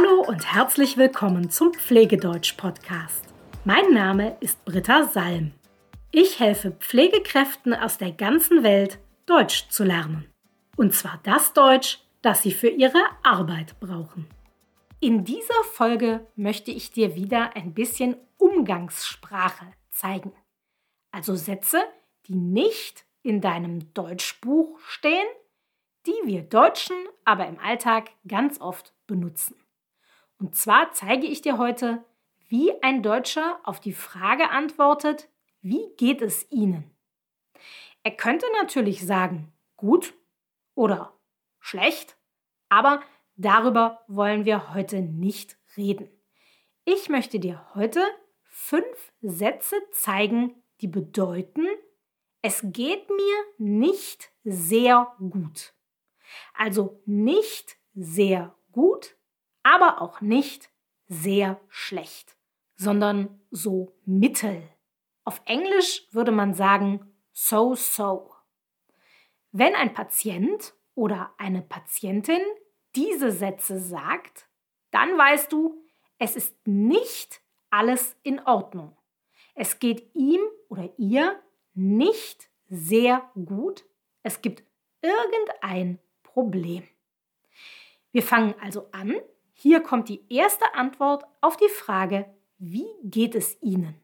Hallo und herzlich willkommen zum Pflegedeutsch-Podcast. Mein Name ist Britta Salm. Ich helfe Pflegekräften aus der ganzen Welt, Deutsch zu lernen. Und zwar das Deutsch, das sie für ihre Arbeit brauchen. In dieser Folge möchte ich dir wieder ein bisschen Umgangssprache zeigen. Also Sätze, die nicht in deinem Deutschbuch stehen, die wir Deutschen aber im Alltag ganz oft benutzen. Und zwar zeige ich dir heute, wie ein Deutscher auf die Frage antwortet, wie geht es Ihnen? Er könnte natürlich sagen, gut oder schlecht, aber darüber wollen wir heute nicht reden. Ich möchte dir heute fünf Sätze zeigen, die bedeuten, es geht mir nicht sehr gut. Also nicht sehr gut, aber auch nicht sehr schlecht, sondern so mittel. Auf Englisch würde man sagen so-so. Wenn ein Patient oder eine Patientin diese Sätze sagt, dann weißt du, es ist nicht alles in Ordnung. Es geht ihm oder ihr nicht sehr gut. Es gibt irgendein Problem. Wir fangen also an. Hier kommt die erste Antwort auf die Frage, wie geht es Ihnen?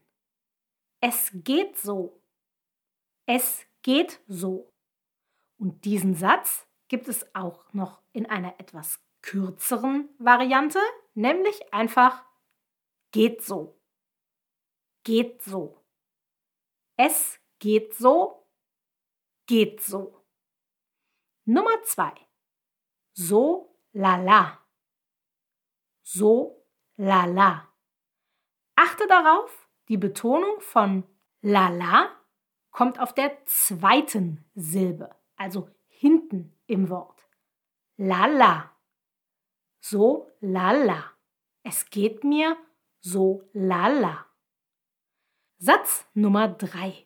Es geht so. Es geht so. Und diesen Satz gibt es auch noch in einer etwas kürzeren Variante, nämlich einfach geht so. Geht so. Es geht so. Geht so. Nummer zwei. So lala. So lala. Achte darauf, die Betonung von lala kommt auf der zweiten Silbe, also hinten im Wort. Lala. So lala. Es geht mir so lala. Satz Nummer drei.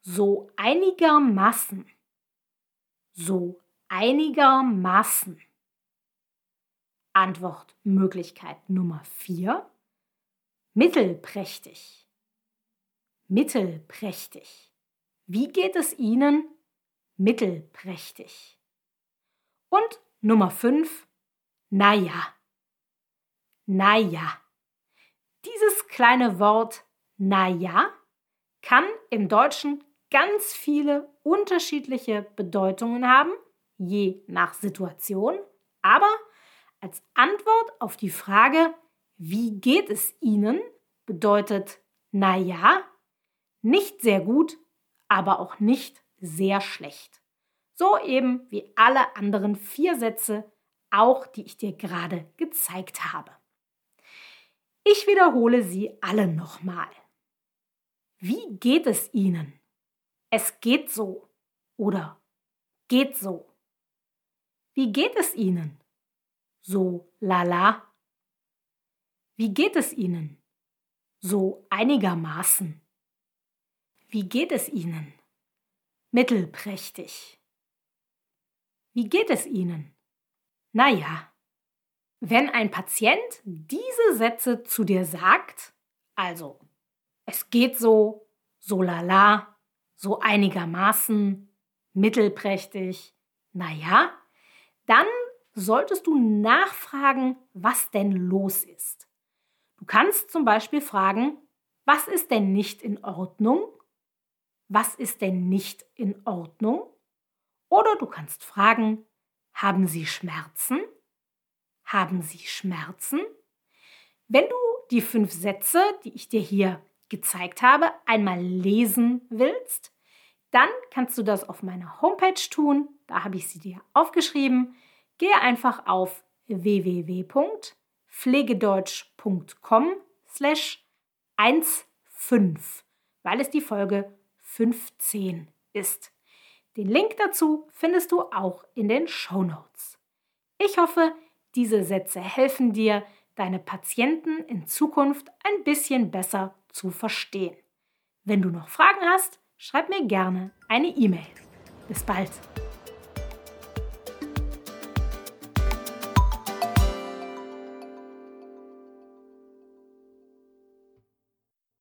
So einigermaßen. So einigermaßen. Antwortmöglichkeit Nummer 4. Mittelprächtig. Mittelprächtig. Wie geht es Ihnen? Mittelprächtig. Und Nummer 5. Naja. Naja. Dieses kleine Wort naja kann im Deutschen ganz viele unterschiedliche Bedeutungen haben, je nach Situation, aber als Antwort auf die Frage, wie geht es Ihnen, bedeutet na ja, nicht sehr gut, aber auch nicht sehr schlecht. So eben wie alle anderen vier Sätze, auch die ich dir gerade gezeigt habe. Ich wiederhole sie alle nochmal. Wie geht es Ihnen? Es geht so oder geht so. Wie geht es Ihnen? So lala? Wie geht es Ihnen? So einigermaßen. Wie geht es Ihnen? Mittelprächtig. Wie geht es Ihnen? Na ja. Wenn ein Patient diese Sätze zu dir sagt, also es geht so, so lala, so einigermaßen, mittelprächtig, na ja, dann solltest du nachfragen, was denn los ist. Du kannst zum Beispiel fragen, was ist denn nicht in Ordnung? Was ist denn nicht in Ordnung? Oder du kannst fragen, haben Sie Schmerzen? Haben Sie Schmerzen? Wenn du die fünf Sätze, die ich dir hier gezeigt habe, einmal lesen willst, dann kannst du das auf meiner Homepage tun. Da habe ich sie dir aufgeschrieben. Gehe einfach auf www.pflegedeutsch.com slash 15, weil es die Folge 15 ist. Den Link dazu findest du auch in den Show Notes. Ich hoffe, diese Sätze helfen dir, deine Patienten in Zukunft ein bisschen besser zu verstehen. Wenn du noch Fragen hast, schreib mir gerne eine E-Mail. Bis bald!